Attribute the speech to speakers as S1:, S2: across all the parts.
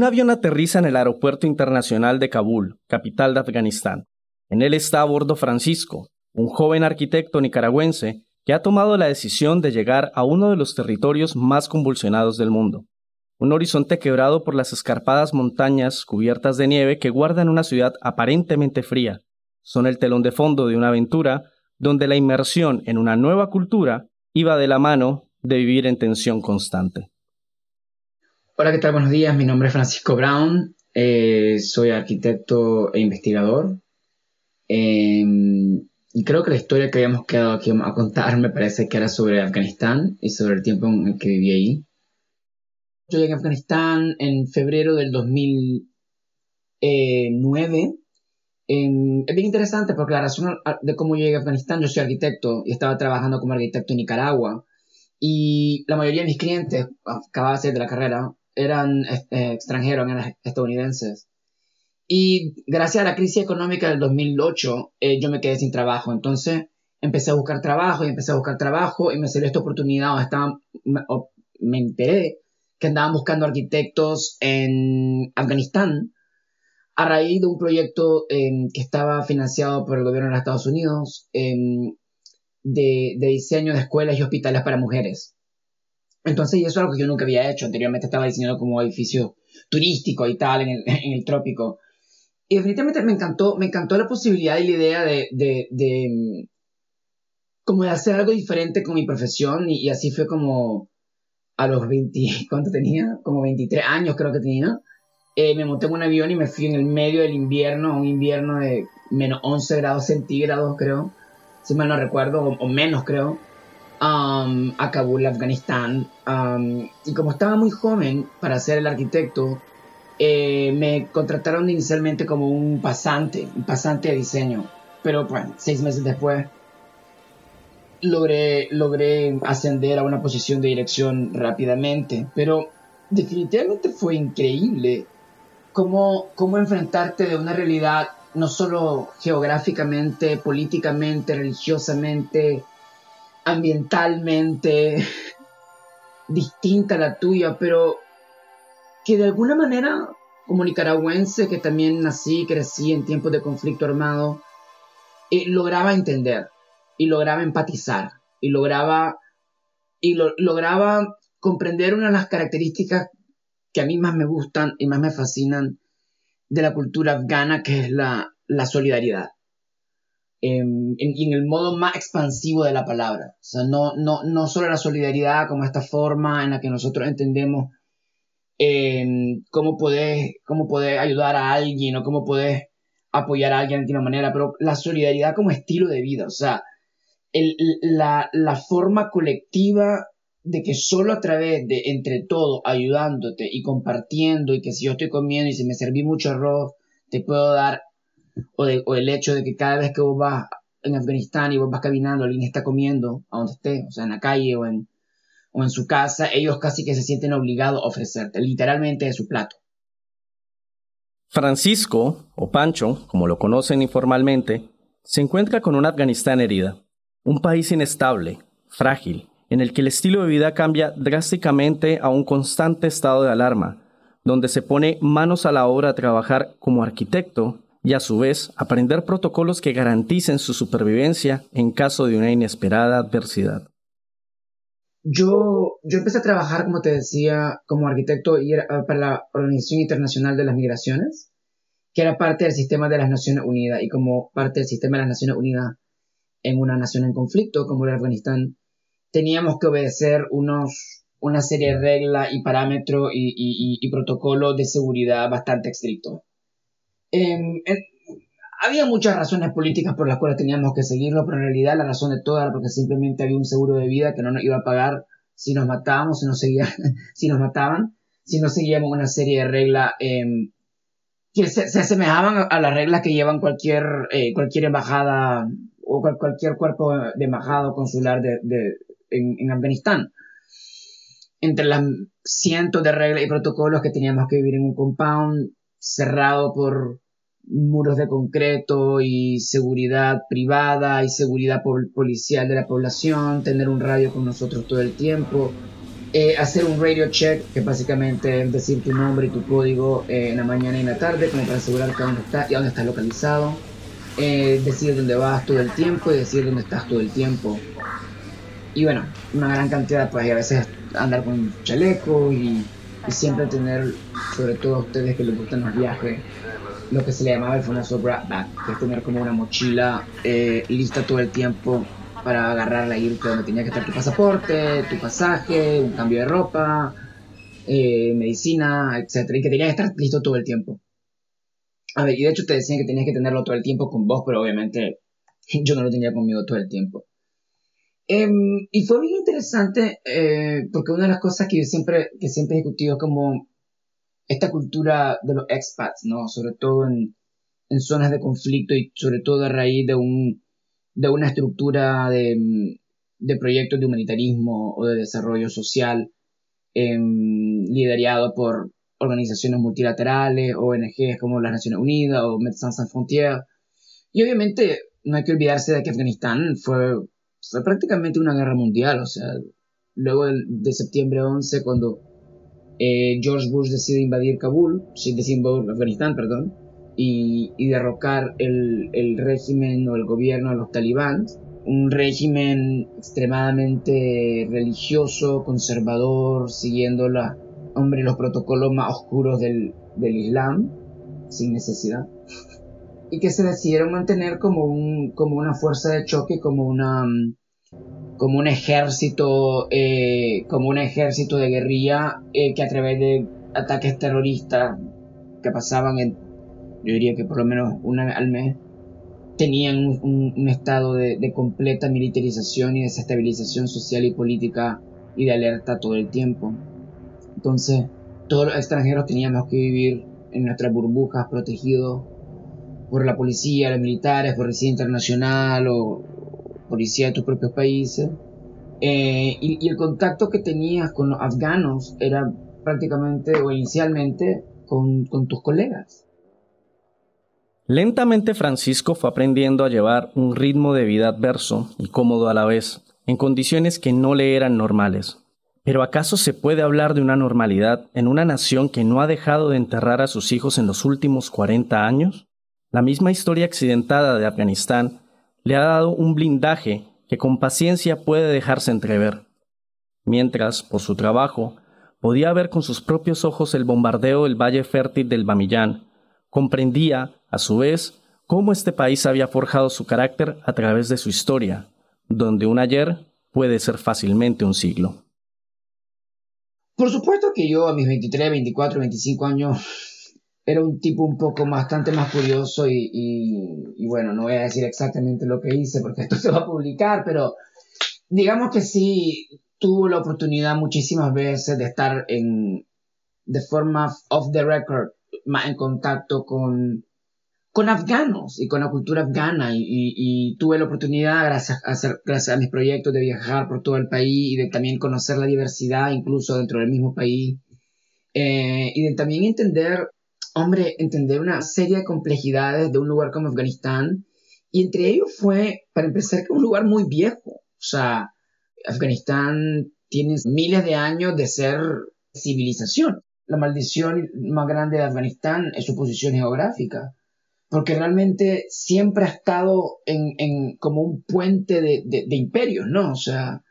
S1: Un avión aterriza en el Aeropuerto Internacional de Kabul, capital de Afganistán. En él está a bordo Francisco, un joven arquitecto nicaragüense que ha tomado la decisión de llegar a uno de los territorios más convulsionados del mundo. Un horizonte quebrado por las escarpadas montañas cubiertas de nieve que guardan una ciudad aparentemente fría. Son el telón de fondo de una aventura donde la inmersión en una nueva cultura iba de la mano de vivir en tensión constante.
S2: Hola, ¿qué tal? Buenos días. Mi nombre es Francisco Brown. Eh, soy arquitecto e investigador. Em, y creo que la historia que habíamos quedado aquí a contar me parece que era sobre Afganistán y sobre el tiempo en el que viví ahí. Yo llegué a Afganistán en febrero del 2009. Em, es bien interesante porque la razón de cómo llegué a Afganistán, yo soy arquitecto y estaba trabajando como arquitecto en Nicaragua. Y la mayoría de mis clientes, acababa de salir de la carrera, eran eh, extranjeros, eran estadounidenses. Y gracias a la crisis económica del 2008, eh, yo me quedé sin trabajo. Entonces empecé a buscar trabajo y empecé a buscar trabajo y me salió esta oportunidad. Estaba, me, enteré que andaban buscando arquitectos en Afganistán a raíz de un proyecto em, que estaba financiado por el gobierno de los Estados Unidos em, de diseño de escuelas y hospitales para mujeres. Entonces, y eso es algo que yo nunca había hecho. Anteriormente estaba diseñando como edificio turístico y tal en el, en el trópico. Y definitivamente me encantó, me encantó la posibilidad y la idea de, de, de como de hacer algo diferente con mi profesión y, así fue como a los 20, ¿cuánto tenía? Como 23 años creo que tenía. Eh, me monté en un avión y me fui en el medio del invierno, un invierno de menos 11 grados centígrados creo, si mal no recuerdo, o menos creo um, a Kabul, Afganistán. Um, y como estaba muy joven para ser el arquitecto, eh, me contrataron inicialmente como un pasante, un pasante de diseño. Pero bueno, seis meses después logré, logré ascender a una posición de dirección rápidamente. Pero definitivamente fue increíble cómo, cómo enfrentarte de una realidad no solo geográficamente, políticamente, religiosamente, ambientalmente distinta a la tuya, pero que de alguna manera, como nicaragüense, que también nací y crecí en tiempos de conflicto armado, eh, lograba entender y lograba empatizar y lograba, y lograba comprender una de las características que a mí más me gustan y más me fascinan de la cultura afgana, que es la solidaridad en, el modo más expansivo de la palabra. O sea, no, no, no solo la solidaridad como esta forma en la que nosotros entendemos eh, cómo puedes cómo ayudar a alguien o cómo puedes apoyar a alguien de alguna manera, pero la solidaridad como estilo de vida, o sea, el, la, la forma colectiva de que solo a través de entre todos ayudándote y compartiendo y que si yo estoy comiendo y si me serví mucho arroz, te puedo dar o, el hecho de que cada vez que vos vas en Afganistán y vos vas caminando, alguien está comiendo a donde esté, o sea, en la calle o en, o en su casa, ellos casi que se sienten obligados a ofrecerte, literalmente de su plato.
S1: Francisco, o Pancho, como lo conocen informalmente, se encuentra con un Afganistán herida, un país inestable, frágil, en el que el estilo de vida cambia drásticamente a un constante estado de alarma, donde se pone manos a la obra a trabajar como arquitecto y a su vez aprender protocolos que garanticen su supervivencia en caso de una inesperada adversidad.
S2: Yo, yo empecé a trabajar, como te decía, como arquitecto para la Organización Internacional de las Migraciones, que era parte del sistema de las Naciones Unidas, y como parte del sistema de las Naciones Unidas en una nación en conflicto, como era Afganistán, teníamos que obedecer unos, una serie de reglas y parámetros y, y, y, protocolos de seguridad bastante estrictos. Había muchas razones políticas por las cuales teníamos que seguirlo, pero en realidad la razón de todas era porque simplemente había un seguro de vida que no nos iba a pagar si nos matábamos, si nos, seguía, si nos mataban, si no seguíamos una serie de reglas em, que se, asemejaban a, las reglas que llevan cualquier, eh, cualquier embajada o cualquier cuerpo de embajada o consular de, de en, en Afganistán. Entre las cientos de reglas y protocolos que teníamos que vivir en un compound cerrado por muros de concreto y seguridad privada y seguridad policial de la población, tener un radio con nosotros todo el tiempo, eh, hacer un radio check, que básicamente es decir tu nombre y tu código eh, en la mañana y en la tarde, como para asegurar que dónde estás y dónde estás localizado, eh, decir dónde vas todo el tiempo y decir dónde estás todo el tiempo. Y bueno, una gran cantidad, pues a veces andar con chaleco y, siempre tener, sobre todo a ustedes que les gustan los viajes, lo que se le llamaba el famoso back, que es tener como una mochila eh, lista todo el tiempo para agarrarla e irte donde tenía que estar tu pasaporte, tu pasaje, un cambio de ropa, eh, medicina, etcétera, y que tenía que estar listo todo el tiempo. A ver, y de hecho te decían que tenías que tenerlo todo el tiempo con vos, pero obviamente yo no lo tenía conmigo todo el tiempo. Em, y fue bien interesante eh, porque una de las cosas que yo siempre, que siempre he discutido como esta cultura de los expats, ¿no? Sobre todo en, en zonas de conflicto y sobre todo a raíz de, un, de una estructura de, de proyectos de humanitarismo o de desarrollo social eh, liderado por organizaciones multilaterales, ONGs como las Naciones Unidas o Médecins Sans Frontières. Y obviamente no hay que olvidarse de que Afganistán fue fue prácticamente una guerra mundial, o sea, luego de, septiembre 11, cuando eh, George Bush decide invadir Kabul, decide invadir Afganistán, perdón, y, derrocar el, régimen o el gobierno de los talibans, un régimen extremadamente religioso, conservador, siguiendo la, hombre, los protocolos más oscuros del Islam, sin necesidad y que se decidieron mantener como, un, como una fuerza de choque, como una como un ejército eh, como un ejército de guerrilla eh, que a través de ataques terroristas que pasaban en yo diría que por lo menos una al mes tenían un, estado de, de, completa militarización y desestabilización social y política y de alerta todo el tiempo. Entonces todos los extranjeros teníamos que vivir en nuestras burbujas protegidos por la policía, los militares, policía internacional o policía de tus propios países. Eh, y, el contacto que tenías con los afganos era prácticamente o inicialmente con, tus colegas.
S1: Lentamente Francisco fue aprendiendo a llevar un ritmo de vida adverso y cómodo a la vez, en condiciones que no le eran normales. Pero ¿acaso se puede hablar de una normalidad en una nación que no ha dejado de enterrar a sus hijos en los últimos 40 años? La misma historia accidentada de Afganistán le ha dado un blindaje que con paciencia puede dejarse entrever. Mientras, por su trabajo, podía ver con sus propios ojos el bombardeo del valle fértil del Bamillán, comprendía, a su vez, cómo este país había forjado su carácter a través de su historia, donde un ayer puede ser fácilmente un siglo.
S2: Por supuesto que yo a mis 23, 24, 25 años era un tipo un poco bastante más curioso y, bueno, no voy a decir exactamente lo que hice porque esto se va a publicar, pero digamos que sí tuvo la oportunidad muchísimas veces de estar en, de forma off the record, más en contacto con, con afganos y con la cultura afgana y, tuve la oportunidad gracias a, gracias a mis proyectos de viajar por todo el país y de también conocer la diversidad incluso dentro del mismo país eh, y de también entender hombre, entender una serie de complejidades de un lugar como Afganistán. Y entre ellos fue, para empezar, que un lugar muy viejo. O sea, Afganistán tiene miles de años de ser civilización. La maldición más grande de Afganistán es su posición geográfica, porque realmente siempre ha estado en, como un puente de, de, imperios, ¿no? O sea,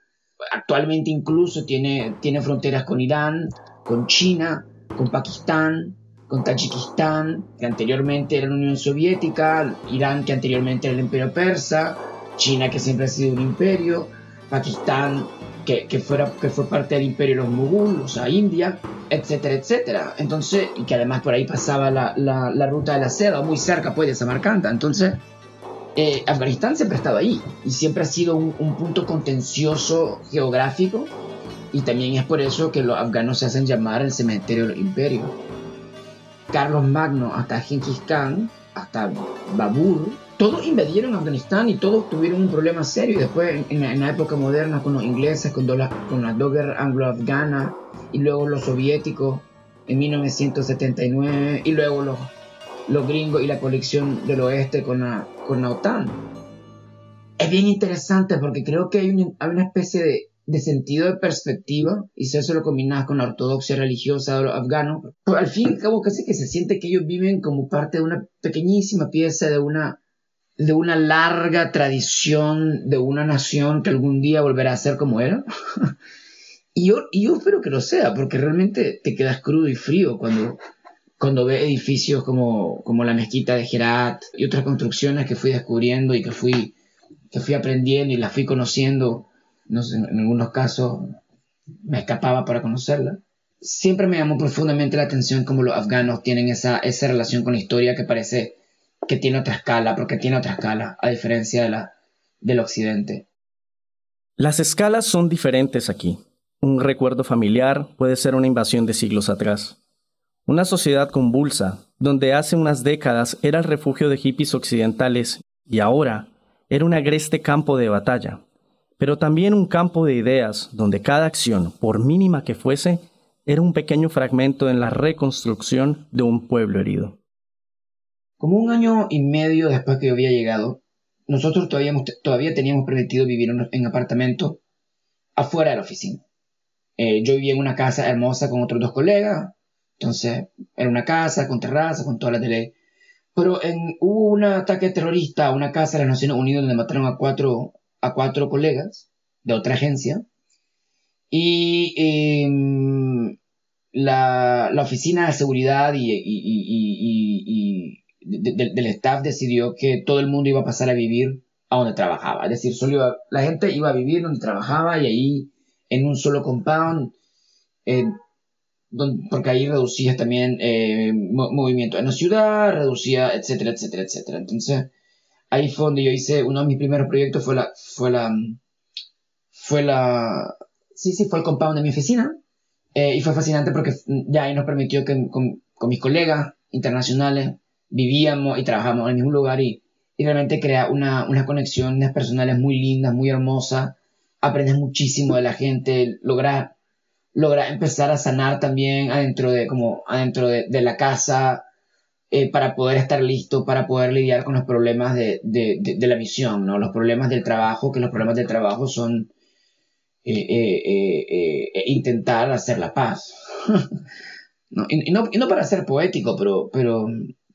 S2: actualmente incluso tiene, tiene fronteras con Irán, con China, con Pakistán, con Tayikistán, que anteriormente era la Unión Soviética, Irán, que anteriormente era el Imperio Persa, China, que siempre ha sido un imperio, Pakistán, que, que, fuera, que fue parte del imperio de los Mughal, o sea, India, etcétera, etcétera. Entonces, y que además por ahí pasaba la, la, la ruta de la seda, muy cerca pues de Samarcanda. Entonces, eh, Afganistán siempre ha estado ahí y siempre ha sido un, un, punto contencioso geográfico y también es por eso que los afganos se hacen llamar el cementerio del imperio. Carlos Magno hasta Genghis Khan, hasta Babur, todos invadieron Afganistán y todos tuvieron un problema serio. Y después, en, la época moderna, con los ingleses, con, la, con las anglo-afganas, y luego los soviéticos en 1979, y luego los, los gringos y la colección del oeste con la, con la OTAN. Es bien interesante porque creo que hay una, hay una especie de, de, sentido de perspectiva, y si eso lo combinas con la ortodoxia religiosa de los afganos, pues al fin y al cabo casi que se siente que ellos viven como parte de una pequeñísima pieza de una de una larga tradición de una nación que algún día volverá a ser como era. y, yo, yo espero que lo sea, porque realmente te quedas crudo y frío cuando, cuando ves edificios como, como la mezquita de Herat y otras construcciones que fui descubriendo y que fui, que fui aprendiendo y las fui conociendo. En algunos casos me escapaba para conocerla. Siempre me llamó profundamente la atención cómo los afganos tienen esa, esa relación con la historia que parece que tiene otra escala, porque tiene otra escala, a diferencia de la, del occidente.
S1: Las escalas son diferentes aquí. Un recuerdo familiar puede ser una invasión de siglos atrás. Una sociedad convulsa, donde hace unas décadas era el refugio de hippies occidentales y ahora era un agreste campo de batalla, pero también un campo de ideas donde cada acción, por mínima que fuese, era un pequeño fragmento en la reconstrucción de un pueblo herido.
S2: Como un año y medio después que yo había llegado, nosotros todavía, teníamos permitido vivir en apartamento afuera de la oficina. Eh, yo vivía en una casa hermosa con otros dos colegas, entonces era una casa con terraza, con todas las de ley. Pero en, hubo un ataque terrorista a una casa de las Naciones Unidas donde mataron a cuatro, a cuatro colegas de otra agencia. Y em, la, la, oficina de seguridad y, y del staff decidió que todo el mundo iba a pasar a vivir a donde trabajaba. Es decir, solo la gente iba a vivir donde trabajaba y ahí en un solo compound, porque ahí reducía también eh, movimiento en la ciudad, reducía, etcétera, etcétera, etcétera. Entonces, ahí fue donde yo hice, uno de mis primeros proyectos fue la, fue la, fue la, sí, sí, fue el compound de mi oficina. Eh, y fue fascinante porque ya ahí nos permitió que con, con mis colegas internacionales vivíamos y trabajábamos en el mismo lugar y, realmente crea una, unas conexiones personales muy lindas, muy hermosas, aprendes muchísimo de la gente, logras logra empezar a sanar también adentro de, como adentro de, la casa, eh, para poder estar listo, para poder lidiar con los problemas de, de, la misión, ¿no? Los problemas del trabajo, que los problemas del trabajo son eh, eh, intentar hacer la paz. Y, no, y, no, para ser poético, pero, pero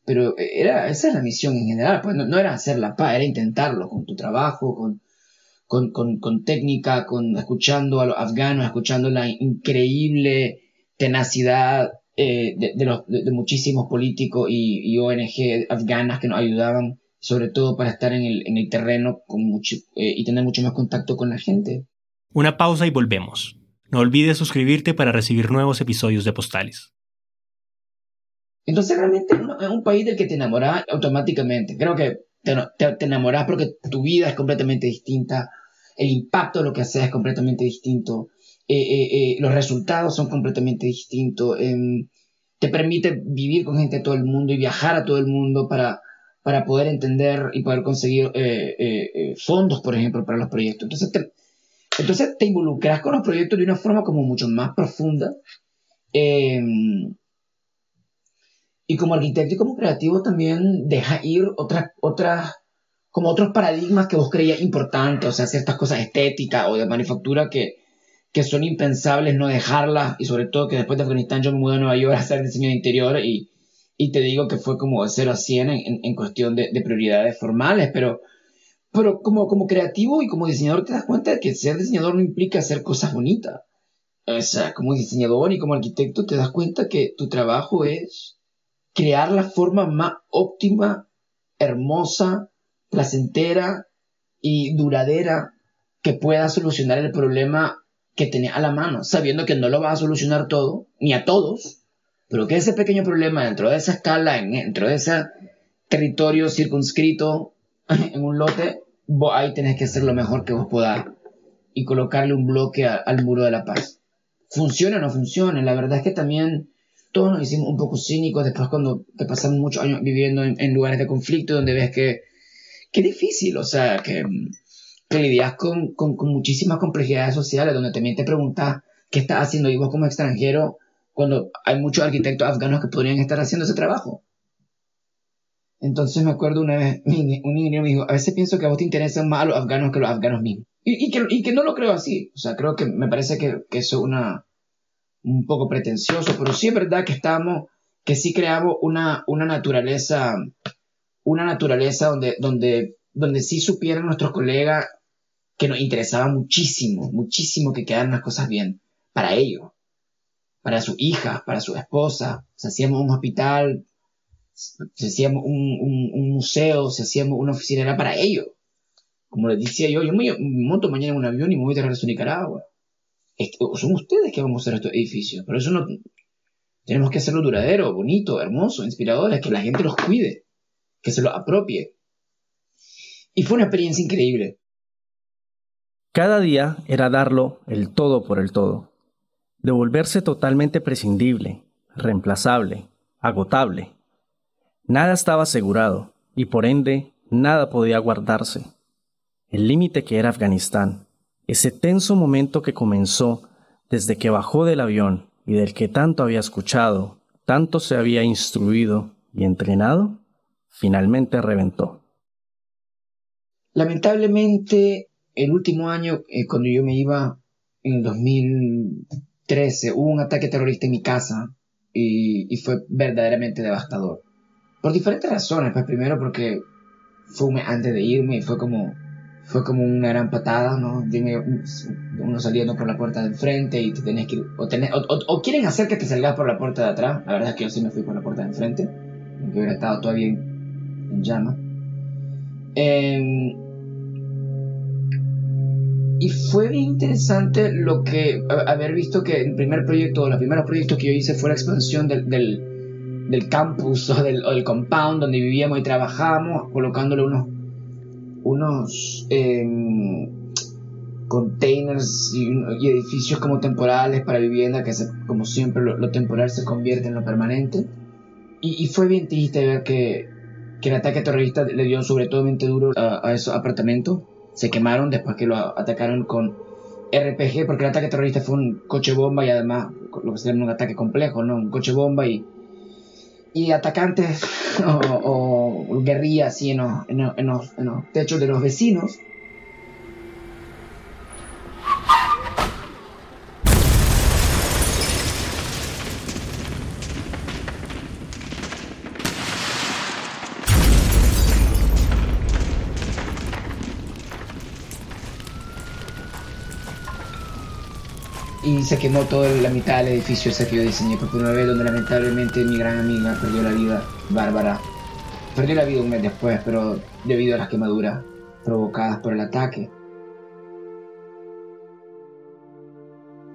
S2: pero era, esa es la misión en general, pues no, era hacer la paz, era intentarlo con tu trabajo, con, con, con, con, técnica, con escuchando a los afganos, escuchando la increíble tenacidad eh, de, los, de, muchísimos políticos y, y, ONG afganas que nos ayudaban, sobre todo para estar en el, en el terreno con mucho, eh, y tener mucho más contacto con la gente.
S3: Una pausa y volvemos. No olvides suscribirte para recibir nuevos episodios de Postales.
S2: Entonces realmente es un país del que te enamoras automáticamente. Creo que te, te, enamoras porque tu vida es completamente distinta, el impacto de lo que haces es completamente distinto, eh, eh, eh, los resultados son completamente distintos, em, te permite vivir con gente de todo el mundo y viajar a todo el mundo para, para poder entender y poder conseguir fondos, por ejemplo, para los proyectos. Entonces te, entonces te involucras con los proyectos de una forma como mucho más profunda. Em, y como arquitecto y como creativo también deja ir otras, otras, como otros paradigmas que vos creías importantes, o sea, ciertas cosas estéticas o de manufactura que, que son impensables no dejarlas, y sobre todo que después de Afganistán yo me mudé a Nueva York a hacer diseño de interior y, y te digo que fue como de 0 a 100 en, en cuestión de, de, prioridades formales, pero, pero como, como creativo y como diseñador te das cuenta de que ser diseñador no implica hacer cosas bonitas. O sea, como diseñador y como arquitecto te das cuenta que tu trabajo es crear la forma más óptima, hermosa, placentera y duradera que pueda solucionar el problema que tenés a la mano, sabiendo que no lo vas a solucionar todo, ni a todos, pero que ese pequeño problema dentro de esa escala, dentro de ese territorio circunscrito en un lote, vos ahí tenés que hacer lo mejor que vos podás y colocarle un bloque al muro de la paz. Funciona o no funciona, la verdad es que también todos nos hicimos un poco cínicos después cuando te pasamos muchos años viviendo en, lugares de conflicto donde ves que, que difícil, o sea, que que lidias con, con, muchísimas complejidades sociales, donde también te preguntas qué estás haciendo y vos como extranjero, cuando hay muchos arquitectos afganos que podrían estar haciendo ese trabajo. Entonces me acuerdo una vez, un ingeniero me dijo, a veces pienso que a vos te interesan más los afganos que los afganos mismos. Y, y, que, y que no lo creo así. O sea, creo que me parece que, que eso es una, un poco pretencioso, pero sí es verdad que estamos, que sí creamos una, una naturaleza, una naturaleza donde, donde donde sí supieran nuestros colegas que nos interesaba muchísimo, muchísimo que quedaran las cosas bien para ellos, para sus hijas, para su esposa. Si hacíamos un hospital, si hacíamos un, museo, si hacíamos una oficina, era para ellos. Como les decía yo, yo me monto mañana en un avión y me voy de regreso a Nicaragua. son ustedes que vamos a hacer estos edificios, pero eso no... Tenemos que hacerlo duradero, bonito, hermoso, inspirador, que la gente los cuide, que se los apropie, y fue una experiencia increíble.
S1: Cada día era darlo el todo por el todo, devolverse totalmente prescindible, reemplazable, agotable. Nada estaba asegurado y por ende nada podía guardarse. El límite que era Afganistán, ese tenso momento que comenzó desde que bajó del avión y del que tanto había escuchado, tanto se había instruido y entrenado, finalmente reventó.
S2: Lamentablemente, el último año, eh, cuando yo me iba, en el 2013, hubo un ataque terrorista en mi casa y, fue verdaderamente devastador. Por diferentes razones. Pues primero porque fue antes de irme y fue como, fue como una gran patada, ¿no? Uno saliendo por la puerta de enfrente y te tenés que ir, o, o, quieren hacer que te salgas por la puerta de atrás. La verdad es que yo sí me fui por la puerta de enfrente, aunque hubiera estado todavía en, en llama. Eh, y fue bien interesante lo que, haber visto que el primer proyecto, los primeros proyectos que yo hice fue la expansión del, campus o del, compound donde vivíamos y trabajábamos, colocándole unos, unos em, containers y, edificios como temporales para vivienda, que como siempre lo, temporal se convierte en lo permanente. Y, fue bien triste ver que, el ataque terrorista le dio sobre todo duro a esos apartamentos se quemaron después que lo atacaron con RPG, porque el ataque terrorista fue un coche bomba y además lo que se llama un ataque complejo, ¿no? Un coche bomba y, y atacantes o, guerrillas así en los techos de los vecinos se quemó toda la mitad del edificio ese que yo diseñé por primera vez, donde lamentablemente mi gran amiga perdió la vida, Bárbara. Perdió la vida un mes después, pero debido a las quemaduras provocadas por el ataque.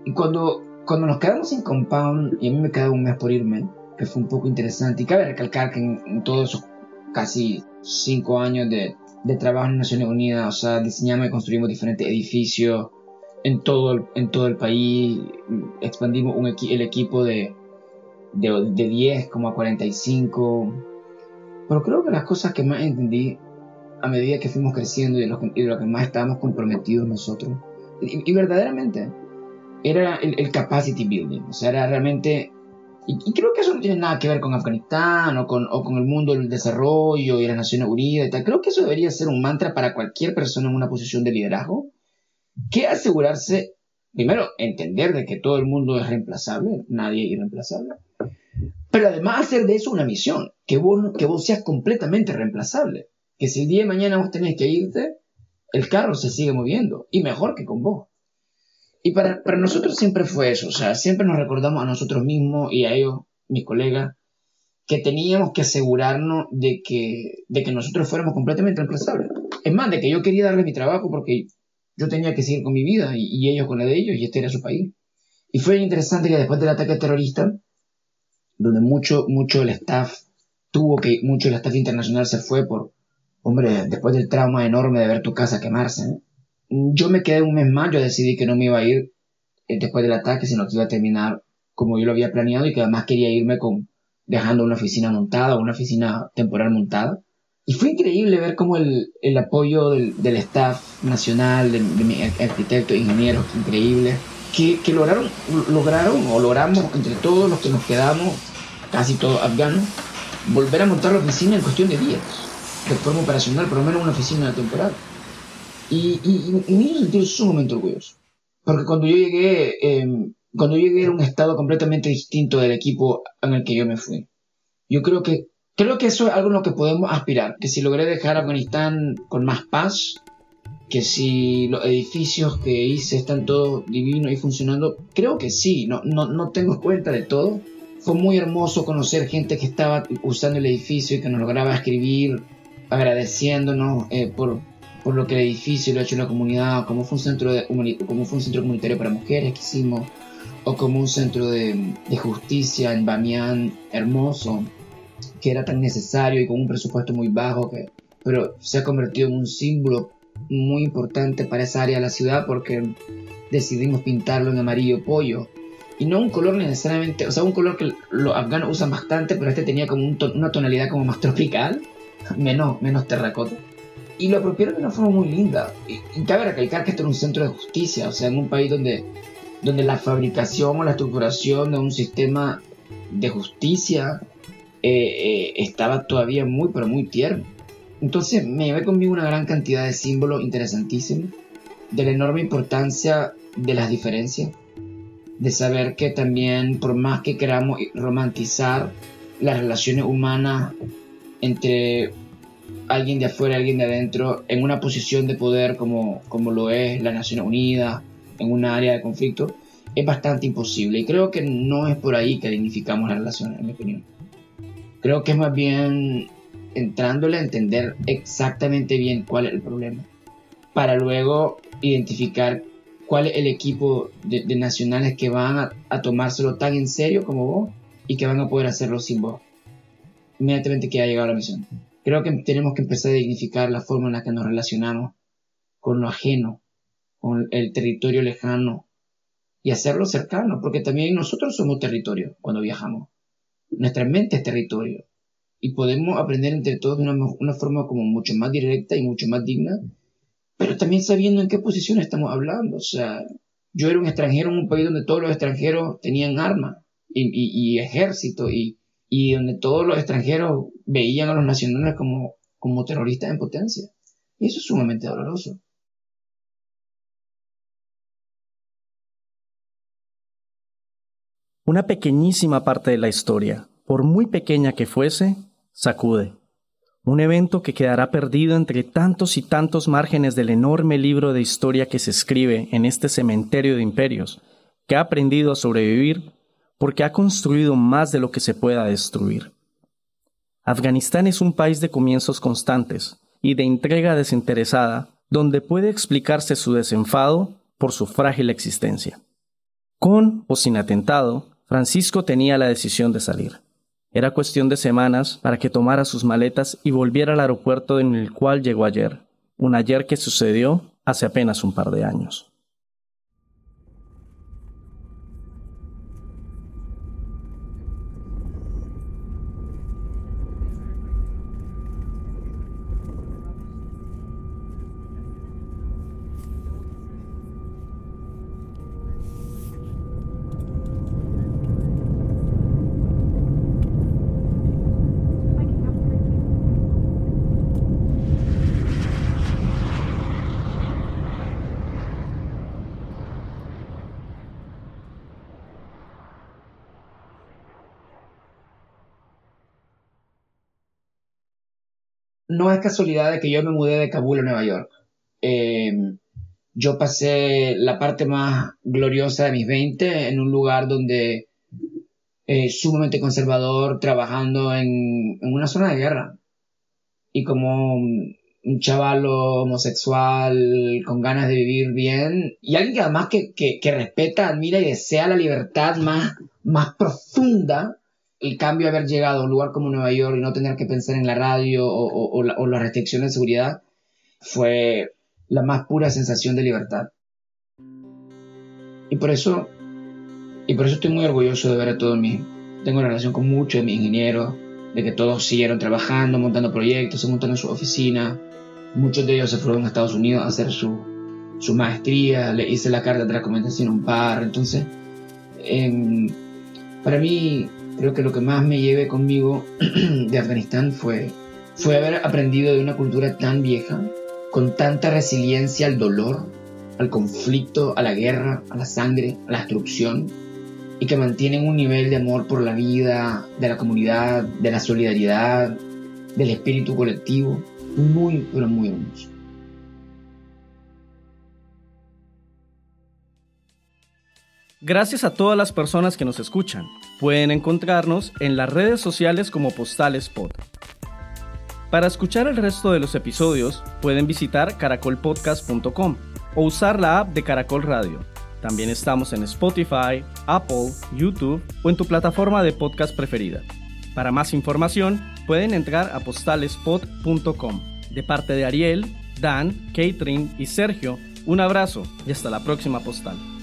S2: Y cuando, cuando nos quedamos sin compound, y a mí me quedaba un mes por irme, que fue un poco interesante, y cabe recalcar que en, todos esos casi cinco años de, de trabajo en Naciones Unidas, o sea, diseñamos y construimos diferentes edificios, en todo el, en todo el país. Expandimos el equipo de, de, 10 como a 45. Pero creo que las cosas que más entendí a medida que fuimos creciendo y de lo que, lo que más estábamos comprometidos nosotros, y, verdaderamente, era el, capacity building. O sea, era realmente... Y, creo que eso no tiene nada que ver con Afganistán o con, o con el mundo del desarrollo y las Naciones Unidas y tal. Creo que eso debería ser un mantra para cualquier persona en una posición de liderazgo que asegurarse, primero, entender de que todo el mundo es reemplazable, nadie es irreemplazable, pero además hacer de eso una misión, que vos, que vos seas completamente reemplazable, que si el día de mañana vos tenés que irte, el carro se sigue moviendo, y mejor que con vos. Y para, para nosotros siempre fue eso, o sea, siempre nos recordamos a nosotros mismos y a ellos, mis colegas, que teníamos que asegurarnos de que, de que nosotros fuéramos completamente reemplazables. Es más, de que yo quería darle mi trabajo porque yo tenía que seguir con mi vida y, ellos con la de ellos y este era su país. Y fue interesante que después del ataque terrorista, donde mucho, mucho el staff tuvo que, mucho el staff internacional se fue por, hombre, después del trauma enorme de ver tu casa quemarse, yo me quedé un mes más, yo decidí que no me iba a ir eh, después del ataque, sino que iba a terminar como yo lo había planeado y que además quería irme con, dejando una oficina montada, una oficina temporal montada. Y fue increíble ver cómo el, el apoyo del, del, staff nacional, de, de arquitectos, ingenieros, increíble, que, que, lograron, lograron o logramos entre todos los que nos quedamos, casi todos afganos, volver a montar la oficina en cuestión de días, de forma operacional, por lo menos una oficina temporal. Y, y, y, me hizo sentir sumamente orgulloso. Porque cuando yo llegué, eh, cuando yo llegué era un estado completamente distinto del equipo en el que yo me fui. Yo creo que, creo que eso es algo en lo que podemos aspirar, que si logré dejar Afganistán con más paz, que si los edificios que hice están todos divinos y funcionando, creo que sí, no, no, no tengo cuenta de todo. Fue muy hermoso conocer gente que estaba usando el edificio y que nos lograba escribir agradeciéndonos eh, por, por lo que el edificio lo ha hecho en la comunidad, como fue un centro, de, como fue un centro comunitario para mujeres que hicimos, o como un centro de, de justicia en Bamián hermoso, que era tan necesario y con un presupuesto muy bajo, que, pero se ha convertido en un símbolo muy importante para esa área de la ciudad porque decidimos pintarlo en amarillo pollo. Y no un color necesariamente, o sea, un color que los afganos usan bastante, pero este tenía como una tonalidad como más tropical, menos, menos terracota. Y lo apropiaron de una forma muy linda. Y, y cabe recalcar que esto era un centro de justicia, o sea, en un país donde, donde la fabricación o la estructuración de un sistema de justicia eh, eh, estaba todavía muy, pero muy tierno. Entonces me llevé conmigo una gran cantidad de símbolos interesantísimos, de la enorme importancia de las diferencias, de saber que también por más que queramos romantizar las relaciones humanas entre alguien de afuera y alguien de adentro en una posición de poder como, como lo es la Naciones Unidas, en un área de conflicto, es bastante imposible. Y creo que no es por ahí que dignificamos la relación, en mi opinión. Creo que es más bien entrándole a entender exactamente bien cuál es el problema, para luego identificar cuál es el equipo de, nacionales que van a, a, tomárselo tan en serio como vos y que van a poder hacerlo sin vos. Inmediatamente que ha llegado la misión. Creo que tenemos que empezar a dignificar la forma en la que nos relacionamos con lo ajeno, con el territorio lejano y hacerlo cercano, porque también nosotros somos territorio cuando viajamos. Nuestra mente es territorio y podemos aprender entre todos de una, forma como mucho más directa y mucho más digna, pero también sabiendo en qué posición estamos hablando. O sea, yo era un extranjero en un país donde todos los extranjeros tenían armas y, ejército y, y, donde todos los extranjeros veían a los nacionales como, como terroristas en potencia. Y eso es sumamente doloroso.
S1: Una pequeñísima parte de la historia, por muy pequeña que fuese, sacude. Un evento que quedará perdido entre tantos y tantos márgenes del enorme libro de historia que se escribe en este cementerio de imperios, que ha aprendido a sobrevivir porque ha construido más de lo que se pueda destruir. Afganistán es un país de comienzos constantes y de entrega desinteresada, donde puede explicarse su desenfado por su frágil existencia. Con o sin atentado, Francisco tenía la decisión de salir. Era cuestión de semanas para que tomara sus maletas y volviera al aeropuerto en el cual llegó ayer, un ayer que sucedió hace apenas un par de años.
S2: No es casualidad de que yo me mudé de Kabul a Nueva York. Eh, yo pasé la parte más gloriosa de mis 20 en un lugar donde eh, sumamente conservador, trabajando en, una zona de guerra. Y como un chavalo homosexual con ganas de vivir bien y alguien que además que, que, respeta, admira y desea la libertad más, más profunda, el cambio de haber llegado a un lugar como Nueva York y no tener que pensar en la radio o, o, o las restricciones de seguridad fue la más pura sensación de libertad. Y por eso, y por eso estoy muy orgulloso de ver a todos mis, tengo una relación con muchos de mis ingenieros, de que todos siguieron trabajando, montando proyectos, se montaron en su oficina. Muchos de ellos se fueron a Estados Unidos a hacer su, maestría, le hice la carta de recomendación a un par. Entonces, para mí, creo que lo que más me llevé conmigo de Afganistán fue, fue haber aprendido de una cultura tan vieja, con tanta resiliencia al dolor, al conflicto, a la guerra, a la sangre, a la destrucción, y que mantienen un nivel de amor por la vida, de la comunidad, de la solidaridad, del espíritu colectivo, muy, pero muy hermoso.
S1: Gracias a todas las personas que nos escuchan. Pueden encontrarnos en las redes sociales como Postal Spot. Para escuchar el resto de los episodios, pueden visitar caracolpodcast.com o usar la app de Caracol Radio. También estamos en Spotify, Apple, YouTube o en tu plataforma de podcast preferida. Para más información, pueden entrar a postalespot.com. De parte de Ariel, Dan, Catherine y Sergio, un abrazo y hasta la próxima postal.